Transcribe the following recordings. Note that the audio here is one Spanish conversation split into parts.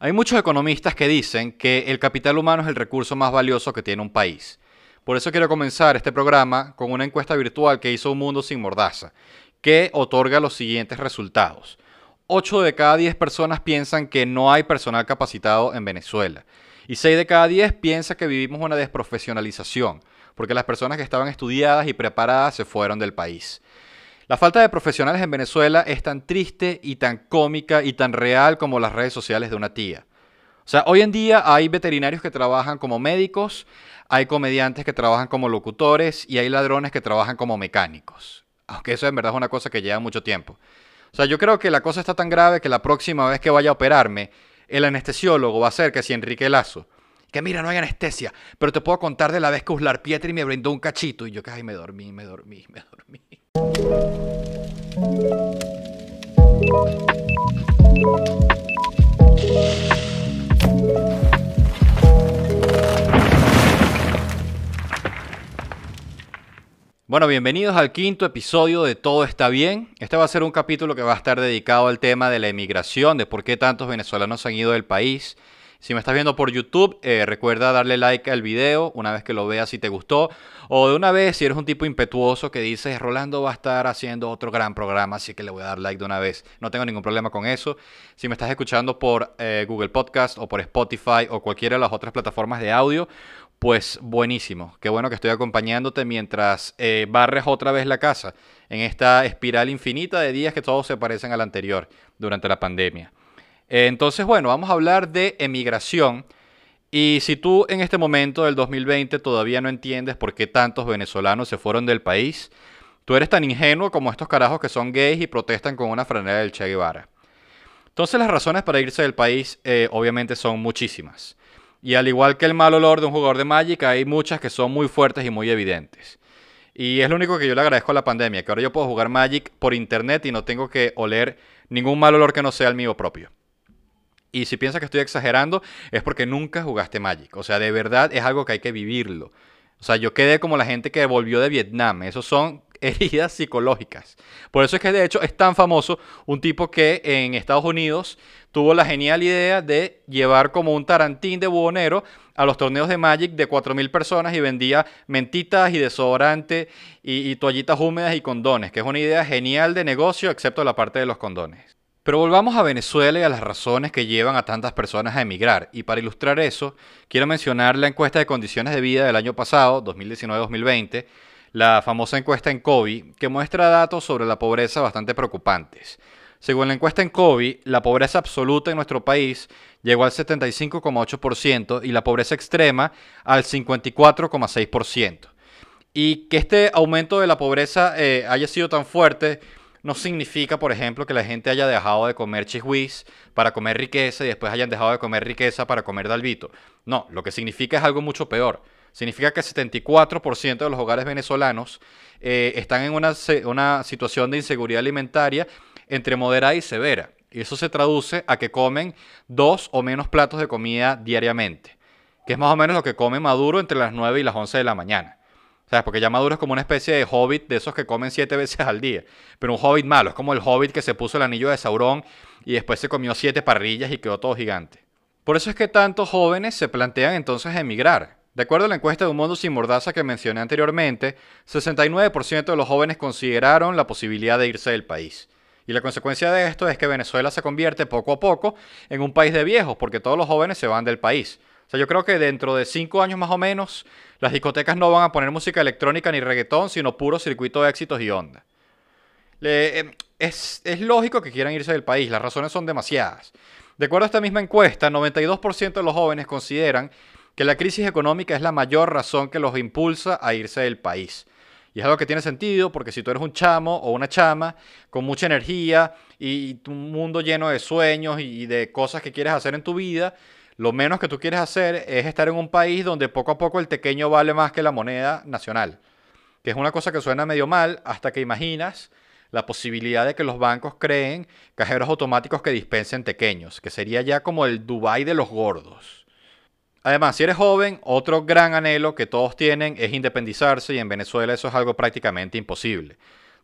Hay muchos economistas que dicen que el capital humano es el recurso más valioso que tiene un país. Por eso quiero comenzar este programa con una encuesta virtual que hizo Un Mundo Sin Mordaza, que otorga los siguientes resultados. 8 de cada 10 personas piensan que no hay personal capacitado en Venezuela. Y 6 de cada 10 piensan que vivimos una desprofesionalización, porque las personas que estaban estudiadas y preparadas se fueron del país. La falta de profesionales en Venezuela es tan triste y tan cómica y tan real como las redes sociales de una tía. O sea, hoy en día hay veterinarios que trabajan como médicos, hay comediantes que trabajan como locutores y hay ladrones que trabajan como mecánicos. Aunque eso en verdad es una cosa que lleva mucho tiempo. O sea, yo creo que la cosa está tan grave que la próxima vez que vaya a operarme, el anestesiólogo va a ser que si Enrique Lazo. Que mira, no hay anestesia, pero te puedo contar de la vez que Uslar Pietri me brindó un cachito y yo que ay, me dormí, me dormí, me dormí. Bueno, bienvenidos al quinto episodio de Todo está bien. Este va a ser un capítulo que va a estar dedicado al tema de la emigración, de por qué tantos venezolanos han ido del país si me estás viendo por YouTube, eh, recuerda darle like al video una vez que lo veas si te gustó. O de una vez, si eres un tipo impetuoso que dices, Rolando va a estar haciendo otro gran programa, así que le voy a dar like de una vez. No tengo ningún problema con eso. Si me estás escuchando por eh, Google Podcast o por Spotify o cualquiera de las otras plataformas de audio, pues buenísimo. Qué bueno que estoy acompañándote mientras eh, barres otra vez la casa en esta espiral infinita de días que todos se parecen al anterior durante la pandemia. Entonces, bueno, vamos a hablar de emigración. Y si tú en este momento del 2020 todavía no entiendes por qué tantos venezolanos se fueron del país, tú eres tan ingenuo como estos carajos que son gays y protestan con una franela del Che Guevara. Entonces las razones para irse del país eh, obviamente son muchísimas. Y al igual que el mal olor de un jugador de Magic, hay muchas que son muy fuertes y muy evidentes. Y es lo único que yo le agradezco a la pandemia, que ahora yo puedo jugar Magic por internet y no tengo que oler ningún mal olor que no sea el mío propio. Y si piensas que estoy exagerando, es porque nunca jugaste Magic. O sea, de verdad es algo que hay que vivirlo. O sea, yo quedé como la gente que volvió de Vietnam. Esos son heridas psicológicas. Por eso es que de hecho es tan famoso un tipo que en Estados Unidos tuvo la genial idea de llevar como un tarantín de bubonero a los torneos de Magic de 4.000 personas y vendía mentitas y desodorante y, y toallitas húmedas y condones, que es una idea genial de negocio, excepto la parte de los condones. Pero volvamos a Venezuela y a las razones que llevan a tantas personas a emigrar. Y para ilustrar eso, quiero mencionar la encuesta de condiciones de vida del año pasado, 2019-2020, la famosa encuesta en COVID, que muestra datos sobre la pobreza bastante preocupantes. Según la encuesta en COVID, la pobreza absoluta en nuestro país llegó al 75,8% y la pobreza extrema al 54,6%. Y que este aumento de la pobreza eh, haya sido tan fuerte no significa, por ejemplo, que la gente haya dejado de comer chisguis para comer riqueza y después hayan dejado de comer riqueza para comer dalvito. No, lo que significa es algo mucho peor. Significa que el 74% de los hogares venezolanos eh, están en una, una situación de inseguridad alimentaria entre moderada y severa. Y eso se traduce a que comen dos o menos platos de comida diariamente, que es más o menos lo que come Maduro entre las 9 y las 11 de la mañana. ¿Sabes? Porque ya es como una especie de hobbit de esos que comen siete veces al día. Pero un hobbit malo, es como el hobbit que se puso el anillo de Sauron y después se comió siete parrillas y quedó todo gigante. Por eso es que tantos jóvenes se plantean entonces emigrar. De acuerdo a la encuesta de Un Mundo Sin Mordaza que mencioné anteriormente, 69% de los jóvenes consideraron la posibilidad de irse del país. Y la consecuencia de esto es que Venezuela se convierte poco a poco en un país de viejos, porque todos los jóvenes se van del país. O sea, yo creo que dentro de cinco años más o menos, las discotecas no van a poner música electrónica ni reggaetón, sino puro circuito de éxitos y onda. Eh, es, es, lógico que quieran irse del país, las razones son demasiadas. De acuerdo a esta misma encuesta, 92% de los jóvenes consideran que la crisis económica es la mayor razón que los impulsa a irse del país. Y es algo que tiene sentido porque si tú eres un chamo o una chama con mucha energía y un mundo lleno de sueños y de cosas que quieres hacer en tu vida, lo menos que tú quieres hacer es estar en un país donde poco a poco el tequeño vale más que la moneda nacional. Que es una cosa que suena medio mal hasta que imaginas la posibilidad de que los bancos creen cajeros automáticos que dispensen tequeños, que sería ya como el Dubai de los gordos. Además, si eres joven, otro gran anhelo que todos tienen es independizarse y en Venezuela eso es algo prácticamente imposible.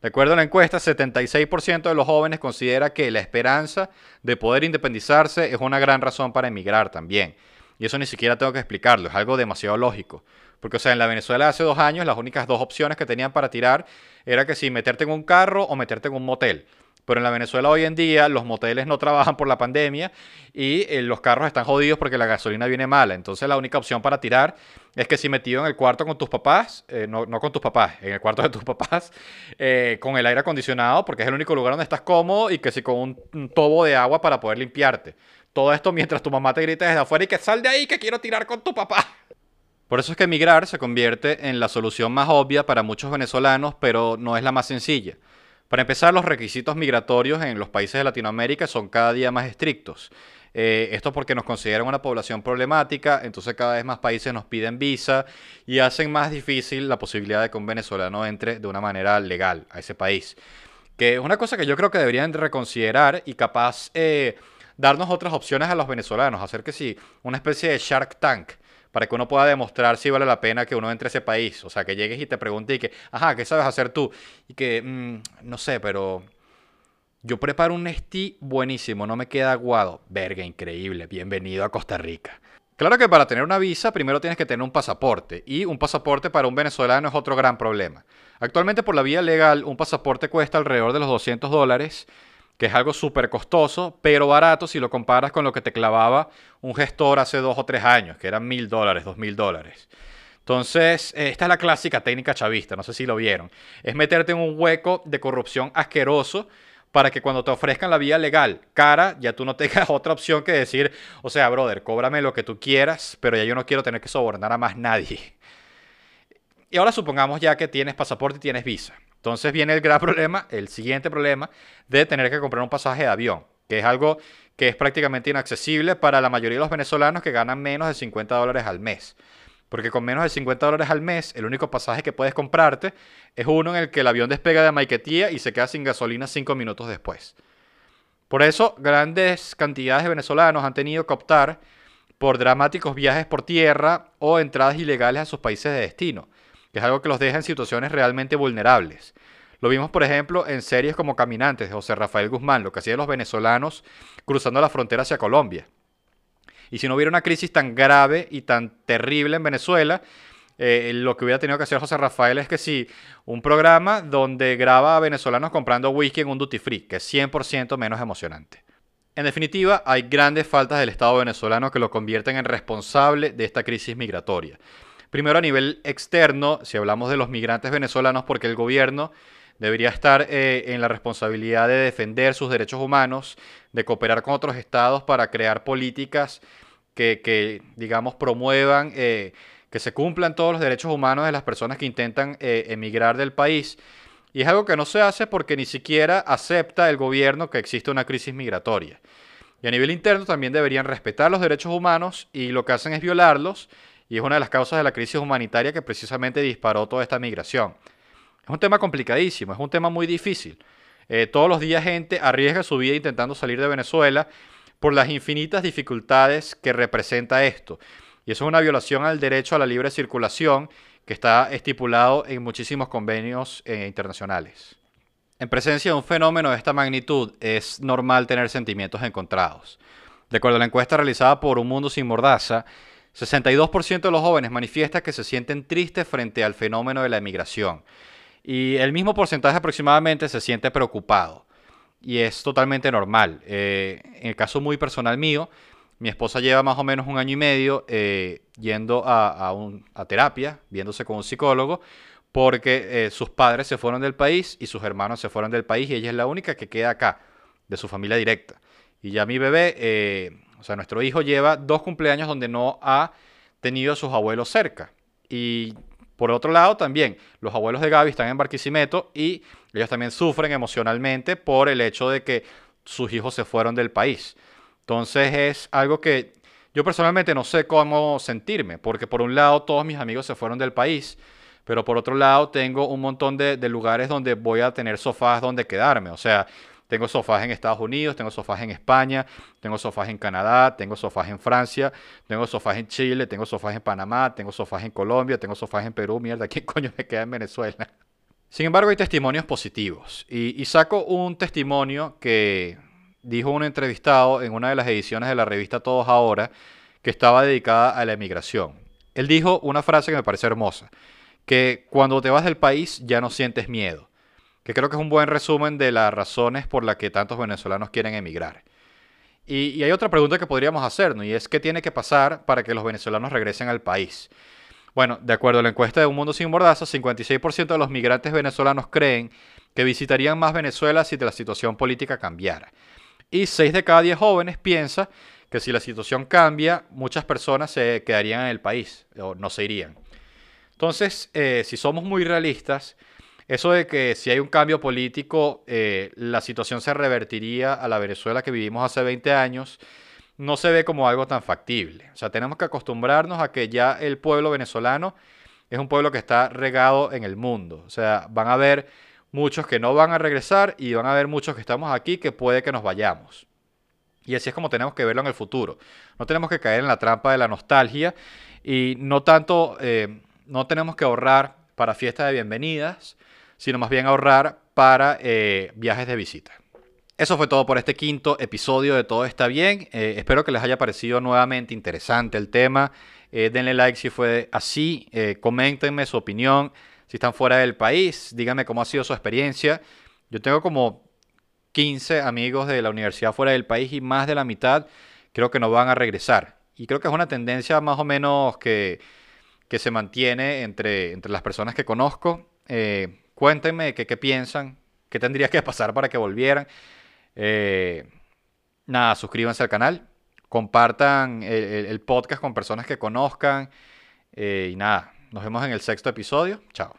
De acuerdo a la encuesta, 76% de los jóvenes considera que la esperanza de poder independizarse es una gran razón para emigrar también. Y eso ni siquiera tengo que explicarlo, es algo demasiado lógico. Porque, o sea, en la Venezuela hace dos años las únicas dos opciones que tenían para tirar era que si meterte en un carro o meterte en un motel. Pero en la Venezuela hoy en día los moteles no trabajan por la pandemia y eh, los carros están jodidos porque la gasolina viene mala. Entonces la única opción para tirar es que si metido en el cuarto con tus papás, eh, no, con tus papás, en el cuarto de tus papás, eh, con el aire acondicionado, porque es el único lugar donde estás cómodo y que si con un, un tobo de agua para poder limpiarte. Todo esto mientras tu mamá te grita desde afuera y que sal de ahí que quiero tirar con tu papá. Por eso es que emigrar se convierte en la solución más obvia para muchos venezolanos, pero no es la más sencilla. Para empezar, los requisitos migratorios en los países de Latinoamérica son cada día más estrictos. Eh, esto porque nos consideran una población problemática, entonces cada vez más países nos piden visa y hacen más difícil la posibilidad de que un venezolano entre de una manera legal a ese país. Que es una cosa que yo creo que deberían reconsiderar y capaz eh, darnos otras opciones a los venezolanos, hacer que sí, una especie de Shark Tank para que uno pueda demostrar si vale la pena que uno entre a ese país. O sea, que llegues y te pregunte y que, ajá, ¿qué sabes hacer tú? Y que, mm, no sé, pero yo preparo un Nestí buenísimo, no me queda aguado. Verga, increíble, bienvenido a Costa Rica. Claro que para tener una visa primero tienes que tener un pasaporte y un pasaporte para un venezolano es otro gran problema. Actualmente por la vía legal un pasaporte cuesta alrededor de los 200 dólares que es algo súper costoso, pero barato si lo comparas con lo que te clavaba un gestor hace dos o tres años, que eran mil dólares, dos mil dólares. Entonces, eh, esta es la clásica técnica chavista, no sé si lo vieron. Es meterte en un hueco de corrupción asqueroso para que cuando te ofrezcan la vía legal cara, ya tú no tengas otra opción que decir, o sea, brother, cóbrame lo que tú quieras, pero ya yo no quiero tener que sobornar a más nadie. Y ahora supongamos ya que tienes pasaporte y tienes visa. Entonces viene el gran problema, el siguiente problema, de tener que comprar un pasaje de avión, que es algo que es prácticamente inaccesible para la mayoría de los venezolanos que ganan menos de 50 dólares al mes. Porque con menos de 50 dólares al mes, el único pasaje que puedes comprarte es uno en el que el avión despega de Maiquetía y se queda sin gasolina cinco minutos después. Por eso, grandes cantidades de venezolanos han tenido que optar por dramáticos viajes por tierra o entradas ilegales a sus países de destino es algo que los deja en situaciones realmente vulnerables. Lo vimos, por ejemplo, en series como Caminantes de José Rafael Guzmán, lo que hacían los venezolanos cruzando la frontera hacia Colombia. Y si no hubiera una crisis tan grave y tan terrible en Venezuela, eh, lo que hubiera tenido que hacer José Rafael es que sí, un programa donde graba a venezolanos comprando whisky en un duty free, que es 100% menos emocionante. En definitiva, hay grandes faltas del Estado venezolano que lo convierten en responsable de esta crisis migratoria. Primero a nivel externo, si hablamos de los migrantes venezolanos, porque el gobierno debería estar eh, en la responsabilidad de defender sus derechos humanos, de cooperar con otros estados para crear políticas que, digamos, promuevan eh, que se cumplan todos los derechos humanos de las personas que intentan eh, emigrar del país. Y es algo que no se hace porque ni siquiera acepta el gobierno que existe una crisis migratoria. Y a nivel interno también deberían respetar los derechos humanos y lo que hacen es violarlos y es una de las causas de la crisis humanitaria que precisamente disparó toda esta migración. Es un tema complicadísimo, es un tema muy difícil. Eh, todos los días gente arriesga su vida intentando salir de Venezuela por las infinitas dificultades que representa esto. Y eso es una violación al derecho a la libre circulación que está estipulado en muchísimos convenios eh, internacionales. En presencia de un fenómeno de esta magnitud es normal tener sentimientos encontrados. De acuerdo a la encuesta realizada por Un Mundo Sin Mordaza, 62% de los jóvenes manifiesta que se sienten tristes frente al fenómeno de la emigración. Y el mismo porcentaje aproximadamente se siente preocupado. Y es totalmente normal. Eh, en el caso muy personal mío, mi esposa lleva más o menos un año y medio eh, yendo a, terapia, viéndose con un psicólogo, porque eh, sus padres se fueron del país y sus hermanos se fueron del país y ella es la única que queda acá, de su familia directa. Y ya mi bebé o sea, nuestro hijo lleva dos cumpleaños donde no ha tenido a sus abuelos cerca. Y por otro lado, también los abuelos de Gaby están en Barquisimeto y ellos también sufren emocionalmente por el hecho de que sus hijos se fueron del país. Entonces es algo que yo personalmente no sé cómo sentirme, porque por un lado todos mis amigos se fueron del país, pero por otro lado tengo un montón de, de lugares donde voy a tener sofás donde quedarme. O sea, tengo sofás en Estados Unidos, tengo sofás en España, tengo sofás en Canadá, tengo sofás en Francia, tengo sofás en Chile, tengo sofás en Panamá, tengo sofás en Colombia, tengo sofás en Perú. Mierda, ¿quién coño me queda en Venezuela? Sin embargo, hay testimonios positivos. Y, saco un testimonio que dijo un entrevistado en una de las ediciones de la revista Todos Ahora, que estaba dedicada a la emigración. Él dijo una frase que me parece hermosa, que cuando te vas del país ya no sientes miedo, que creo que es un buen resumen de las razones por las que tantos venezolanos quieren emigrar. Y, hay otra pregunta que podríamos hacernos, y es qué tiene que pasar para que los venezolanos regresen al país. Bueno, de acuerdo a la encuesta de Un Mundo Sin Mordaza, 56% de los migrantes venezolanos creen que visitarían más Venezuela si la situación política cambiara. Y 6 de cada 10 jóvenes piensa que si la situación cambia, muchas personas se quedarían en el país o no se irían. Entonces, eh, si somos muy realistas, eso de que si hay un cambio político, eh, la situación se revertiría a la Venezuela que vivimos hace 20 años, no se ve como algo tan factible. O sea, tenemos que acostumbrarnos a que ya el pueblo venezolano es un pueblo que está regado en el mundo. O sea, van a haber muchos que no van a regresar y van a haber muchos que estamos aquí que puede que nos vayamos. Y así es como tenemos que verlo en el futuro. No tenemos que caer en la trampa de la nostalgia y no tanto, eh, no tenemos que ahorrar para fiestas de bienvenidas, sino más bien ahorrar para eh, viajes de visita. Eso fue todo por este quinto episodio de Todo está bien. Eh, espero que les haya parecido nuevamente interesante el tema. Eh, denle like si fue así. Coméntenme su opinión. Si están fuera del país, díganme cómo ha sido su experiencia. Yo tengo como 15 amigos de la universidad fuera del país y más de la mitad creo que no van a regresar. Y creo que es una tendencia más o menos que, que se mantiene entre, entre las personas que conozco. Cuéntenme qué piensan, qué tendría que pasar para que volvieran. Eh, nada, suscríbanse al canal, compartan el, podcast con personas que conozcan. Eh, y nada, nos vemos en el sexto episodio. Chao.